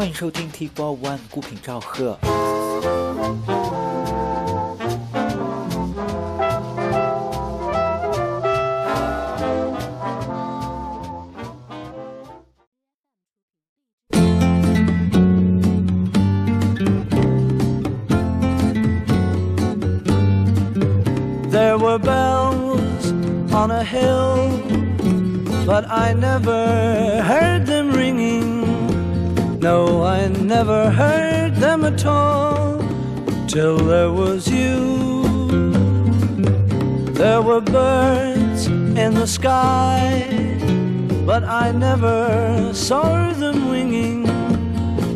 欢迎收听 T Four One 孤品赵贺。There were bells on a hill, but I never heard never heard them at all till there was you. There were birds in the sky, but I never saw them winging.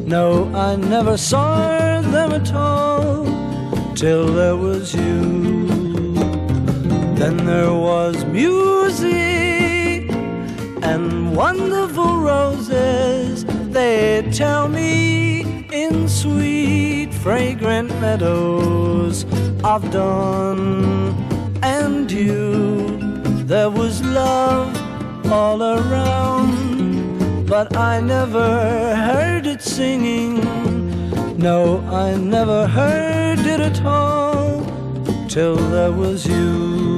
No, I never saw them at all till there was you. Then there was music and wonderful roses. They tell me in sweet, fragrant meadows of dawn and dew. There was love all around, but I never heard it singing. No, I never heard it at all till there was you.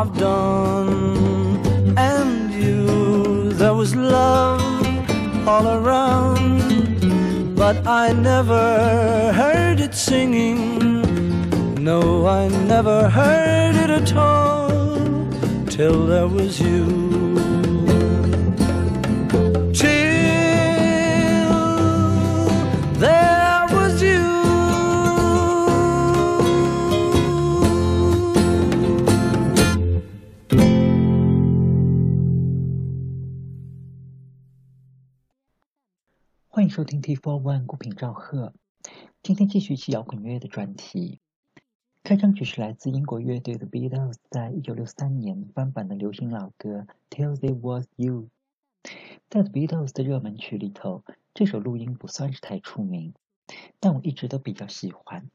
Of dawn and you. There was love all around, but I never heard it singing. No, I never heard it at all till there was you. 收听 T Four One 孤品赵贺。今天继续期摇滚乐的专题。开场曲是来自英国乐队的 Beatles 在一九六三年翻版的流行老歌《Till They Was You》。在 Beatles 的热门曲里头，这首录音不算是太出名，但我一直都比较喜欢。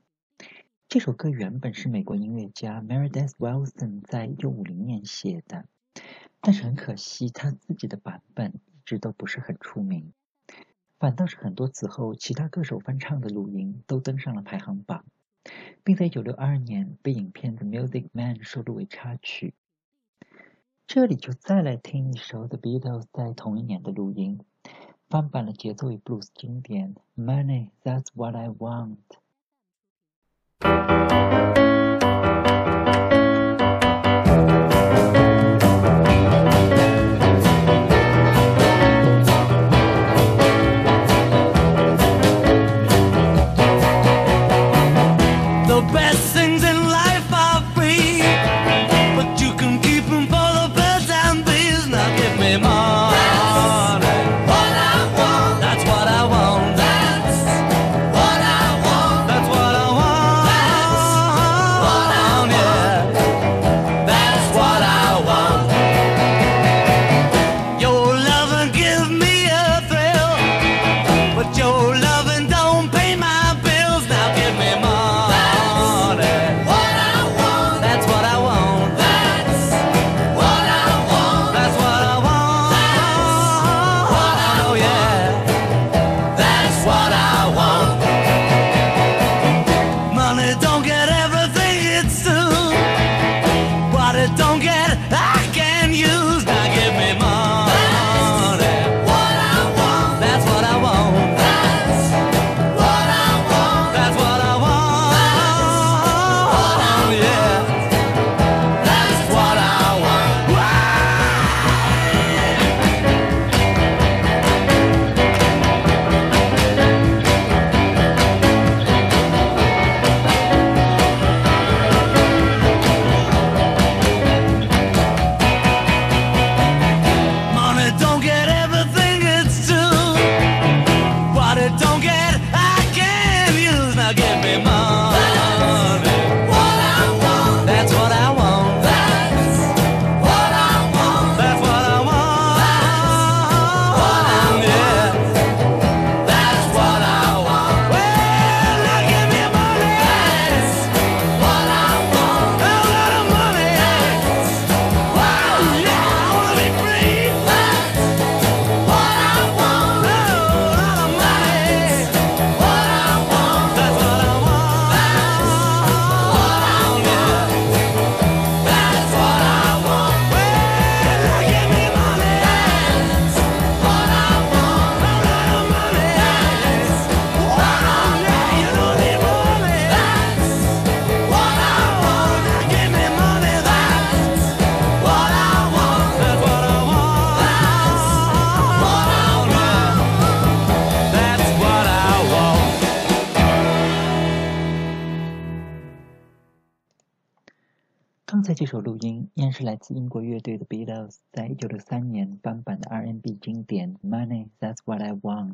这首歌原本是美国音乐家 Meredith Wilson 在一九五零年写的，但是很可惜，他自己的版本一直都不是很出名。反倒是很多此后其他歌手翻唱的录音都登上了排行榜，并在1962年被影片《The Music Man》收录为插曲。这里就再来听一首 The Beatles 在同一年的录音，翻版了节奏与 blues 经典《Money That's What I Want》。是来自英国乐队的 Beatles 在一九六三年翻版的 R&B 经典《Money That's What I Want》，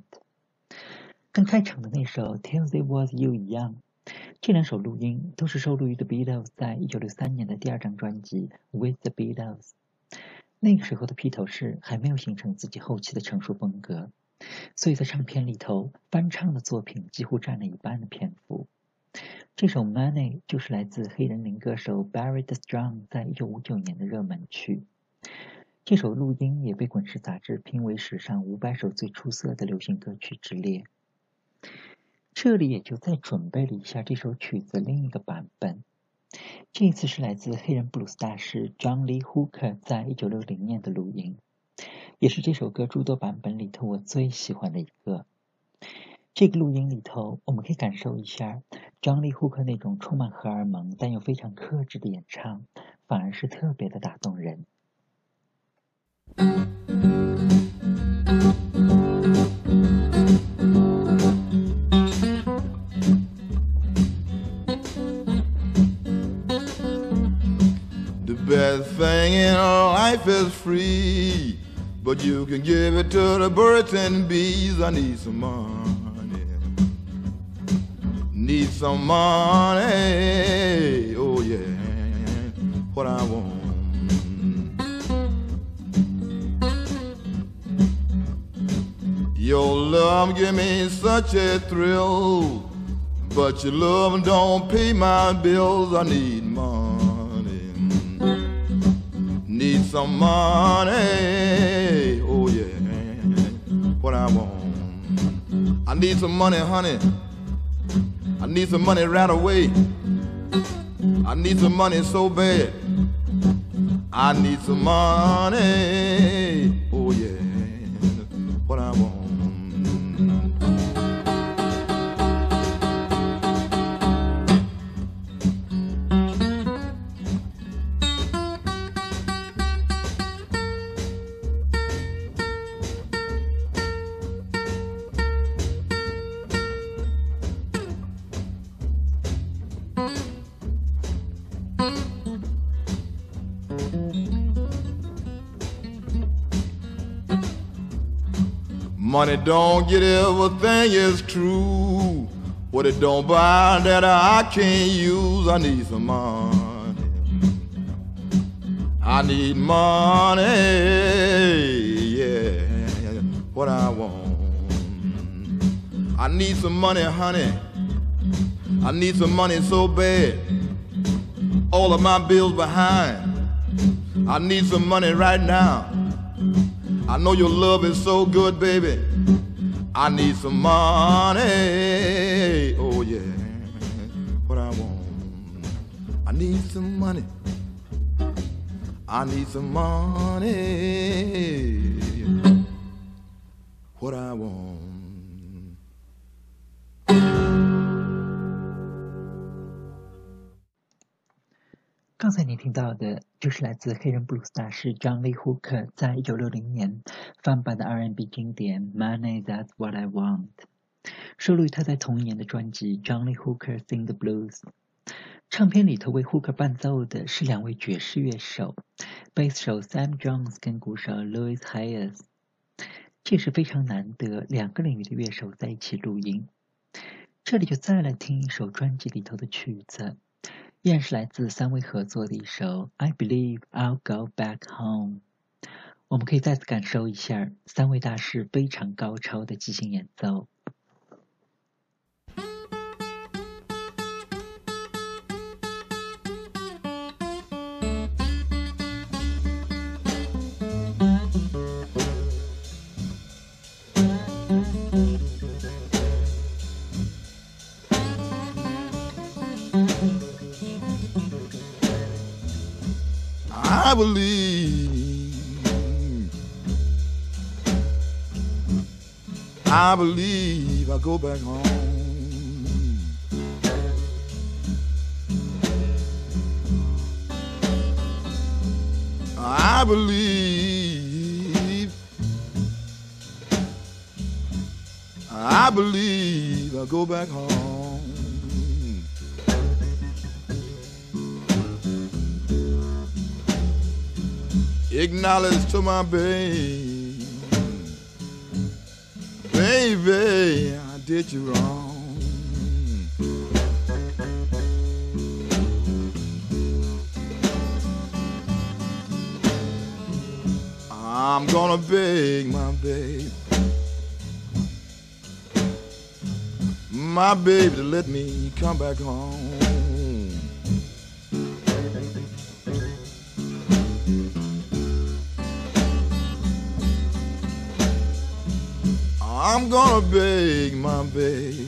跟开场的那首《Till There Was You》一样，这两首录音都是收录于 The Beatles 在一九六三年的第二张专辑《With the Beatles》。那个时候的披头士还没有形成自己后期的成熟风格，所以在唱片里头翻唱的作品几乎占了一半的篇幅。这首《Money》就是来自黑人灵歌手 Barry the Strong 在一九五九年的热门曲。这首录音也被《滚石》杂志评为史上五百首最出色的流行歌曲之列。这里也就再准备了一下这首曲子另一个版本，这一次是来自黑人布鲁斯大师 John Lee Hooker 在一九六零年的录音，也是这首歌诸多版本里头我最喜欢的一个。这个录音里头，我们可以感受一下张力呼克那种充满荷尔蒙但又非常克制的演唱，反而是特别的打动人。The best thing in life is free, but you can give it to the birds and bees. I need some money. Need some money. Oh, yeah. What I want. Your love give me such a thrill, but your love don't pay my bills. I need money. Need some money. Oh yeah. What I want. I need some money, honey. I need some money right away. I need some money so bad. I need some money. Money don't get everything is true. What it don't buy that I can't use, I need some money. I need money, yeah. What I want. I need some money, honey. I need some money so bad. All of my bills behind. I need some money right now. I know your love is so good, baby. I need some money. Oh, yeah. What I want. I need some money. I need some money. What I want. 刚才您听到的就是来自黑人布鲁斯大师 John Lee Hooker 在一九六零年翻版的 R&B 经典《Money That's What I Want》，收录于他在同一年的专辑《John Lee Hooker Sing the Blues》。唱片里头为 Hooker 伴奏的是两位爵士乐手，贝斯手 Sam Jones 跟鼓手 Louis Hayes。这是非常难得两个领域的乐手在一起录音。这里就再来听一首专辑里头的曲子。依然是来自三位合作的一首《I Believe I'll Go Back Home》，我们可以再次感受一下三位大师非常高超的即兴演奏。Believe I go back home. I believe. I believe I go back home. acknowledge to my baby, baby, I did you wrong. I'm gonna beg my baby, my baby to let me come back home. I'm gonna beg my baby,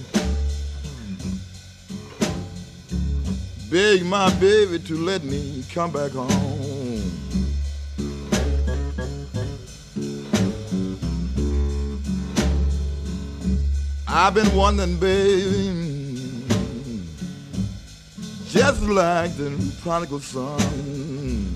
beg my baby to let me come back home. I've been wondering, baby, just like the prodigal son.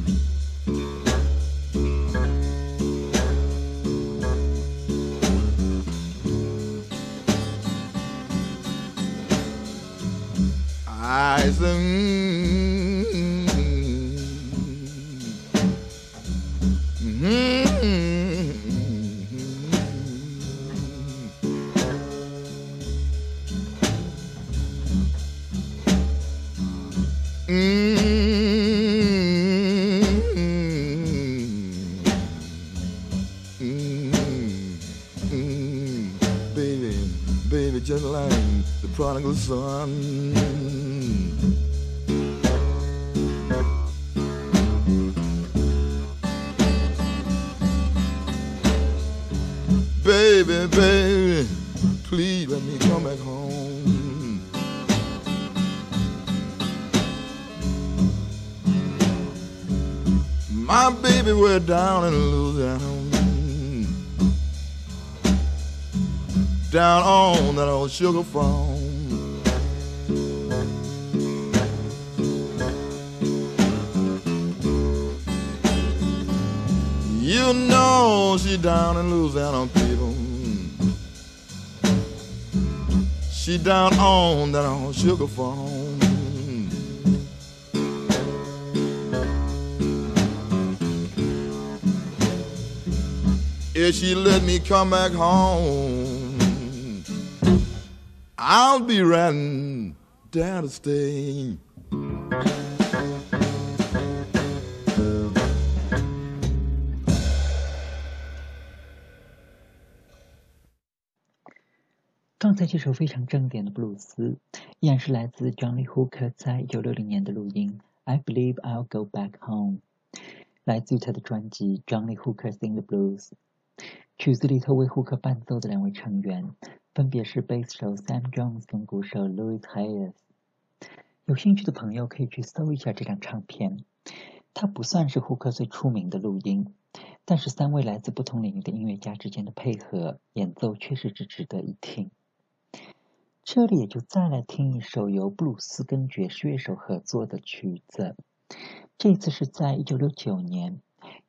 I said, mm, mm, baby, baby, just like the prodigal son. My baby, we're down in Louisiana. Down on that old sugar farm. You know she down in Louisiana, people. She down on that old sugar farm. If she let me come back home, I'll be riding down to stay. 刚才这首非常正点的布鲁斯，依然是来自 John Lee Hooker 在一九六零年的录音。I believe I'll go back home，来自于他的专辑 John Lee Hooker Sing the Blues。曲子里头为胡克伴奏的两位成员，分别是贝斯手 Sam Jones 跟鼓手 Louis Hayes。有兴趣的朋友可以去搜一下这张唱片。它不算是胡克最出名的录音，但是三位来自不同领域的音乐家之间的配合演奏确实是值得一听。这里也就再来听一首由布鲁斯跟爵士乐手合作的曲子，这次是在一九六九年，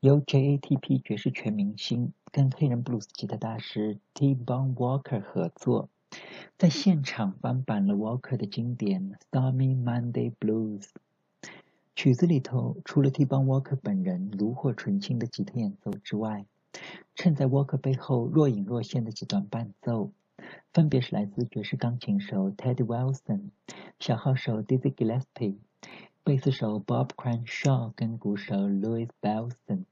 由 JATP 爵士全明星跟黑人布鲁斯吉他大师 T-Bone Walker 合作，在现场翻版了 Walker 的经典《Stormy Monday Blues》。曲子里头除了 T-Bone Walker 本人炉火纯青的吉他演奏之外，衬在 Walker 背后若隐若现的几段伴奏。分别是来自爵士钢琴手 Teddy Wilson、小号手 Dizzy Gillespie、贝斯手 Bob Crenshaw 跟鼓手 Louis Bellson，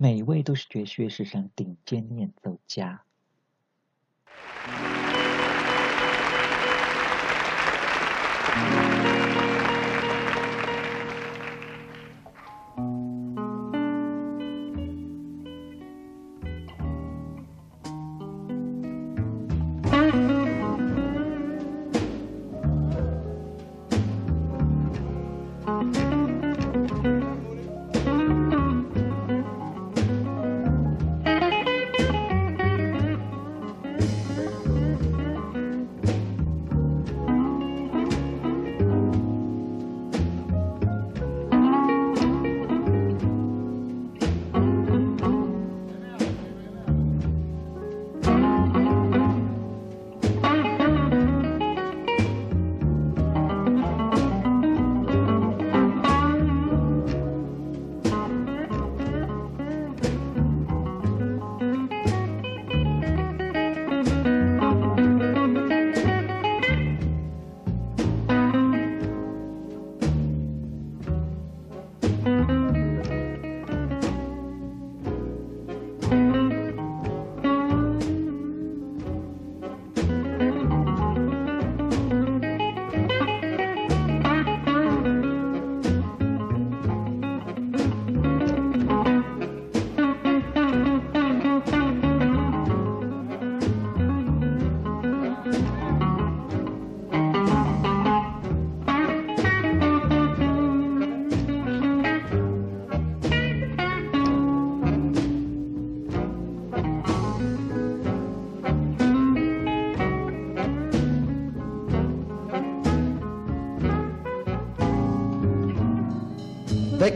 每一位都是爵士乐史上顶尖演奏家。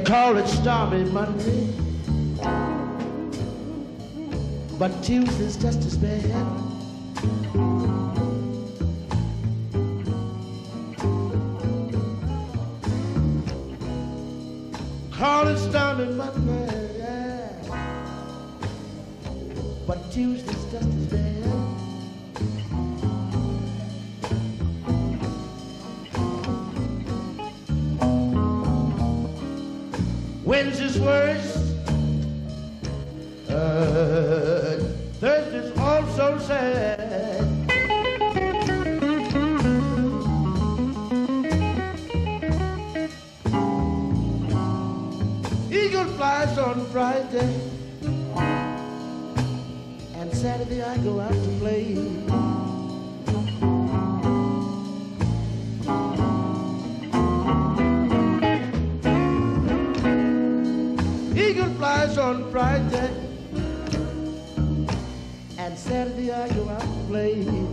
Call it Stormy Monday, but Tuesday's just as bad. Wednesday's worse. Uh, Thursday's also sad. Eagle flies on Friday, and Saturday I go out to play. place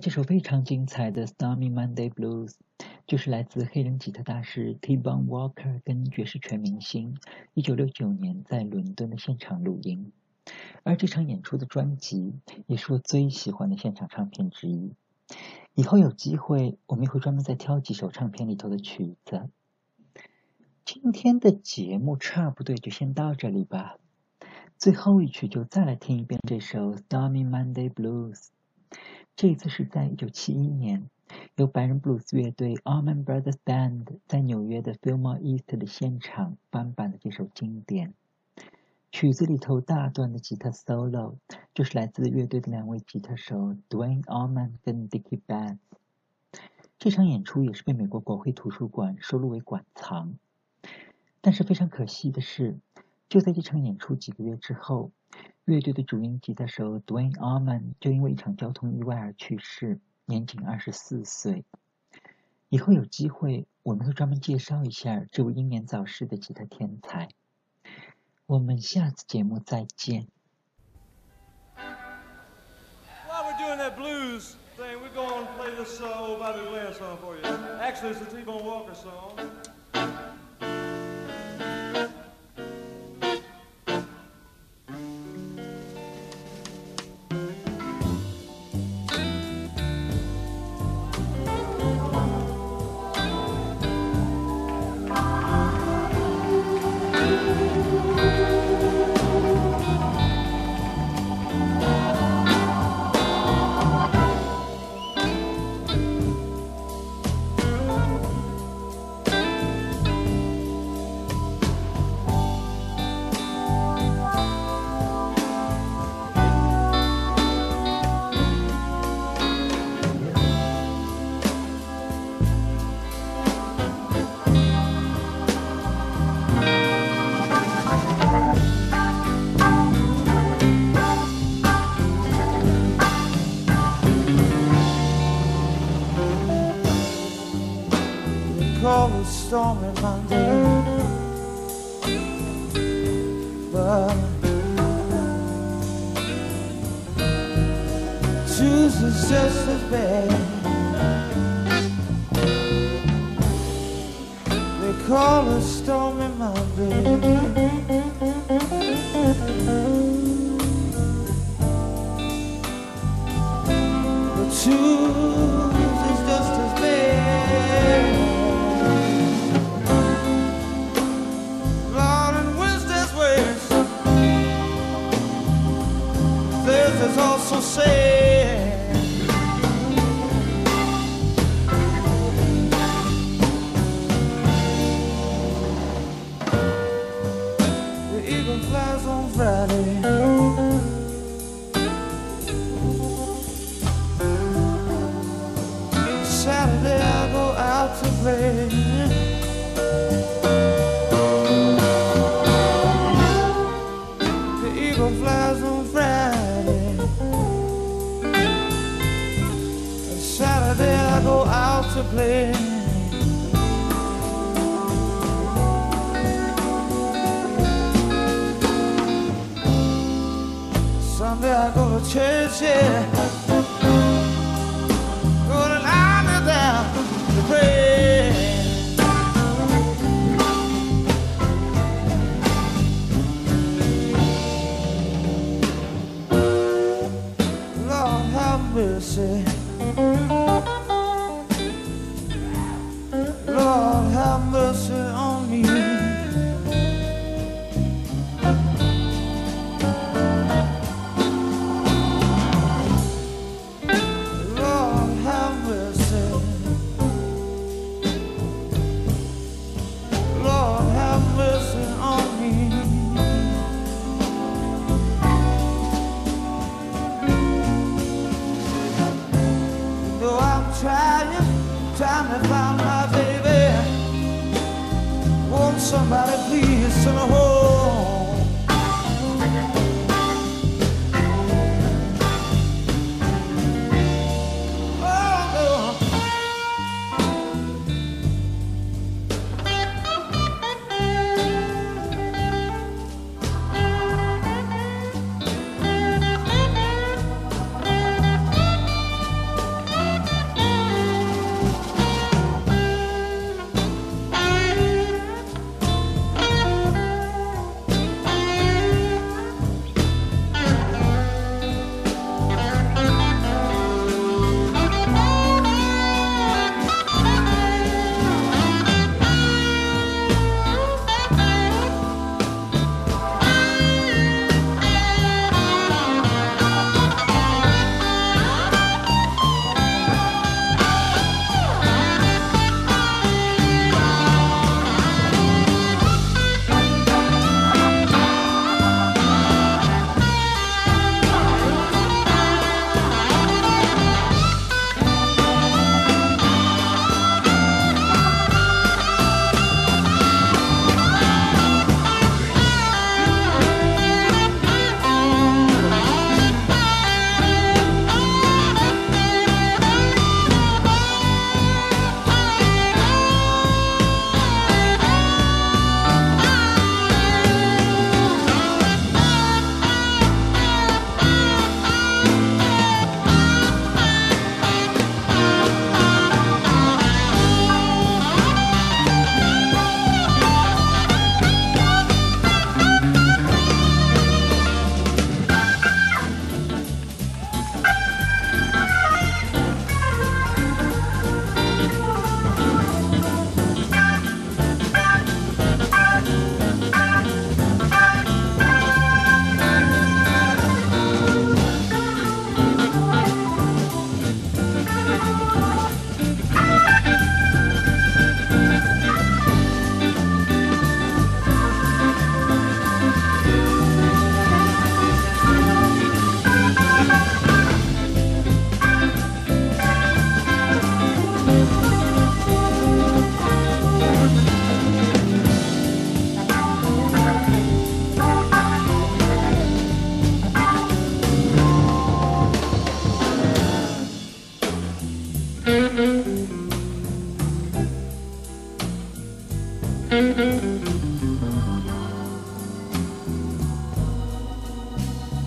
这首非常精彩的《Stormy Monday Blues》，就是来自黑人吉他大师 T-Bone Walker 跟爵士全明星1969年在伦敦的现场录音。而这场演出的专辑也是我最喜欢的现场唱片之一。以后有机会，我们也会专门再挑几首唱片里头的曲子。今天的节目差不多就先到这里吧。最后一曲就再来听一遍这首《Stormy Monday Blues》。这一次是在1971年，由白人布鲁斯乐队 Allman Brothers Band 在纽约的 Fillmore East 的现场翻版的这首经典。曲子里头大段的吉他 solo 就是来自乐队的两位吉他手 Dwayne Allman 跟 Dickie Betts。这场演出也是被美国国会图书馆收录为馆藏。但是非常可惜的是，就在这场演出几个月之后，乐队的主音吉他手 Dwayne Allman 就因为一场交通意外而去世，年仅二十四岁。以后有机会，我们会专门介绍一下这位英年早逝的吉他天才。我们下次节目再见。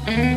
Mm-hmm.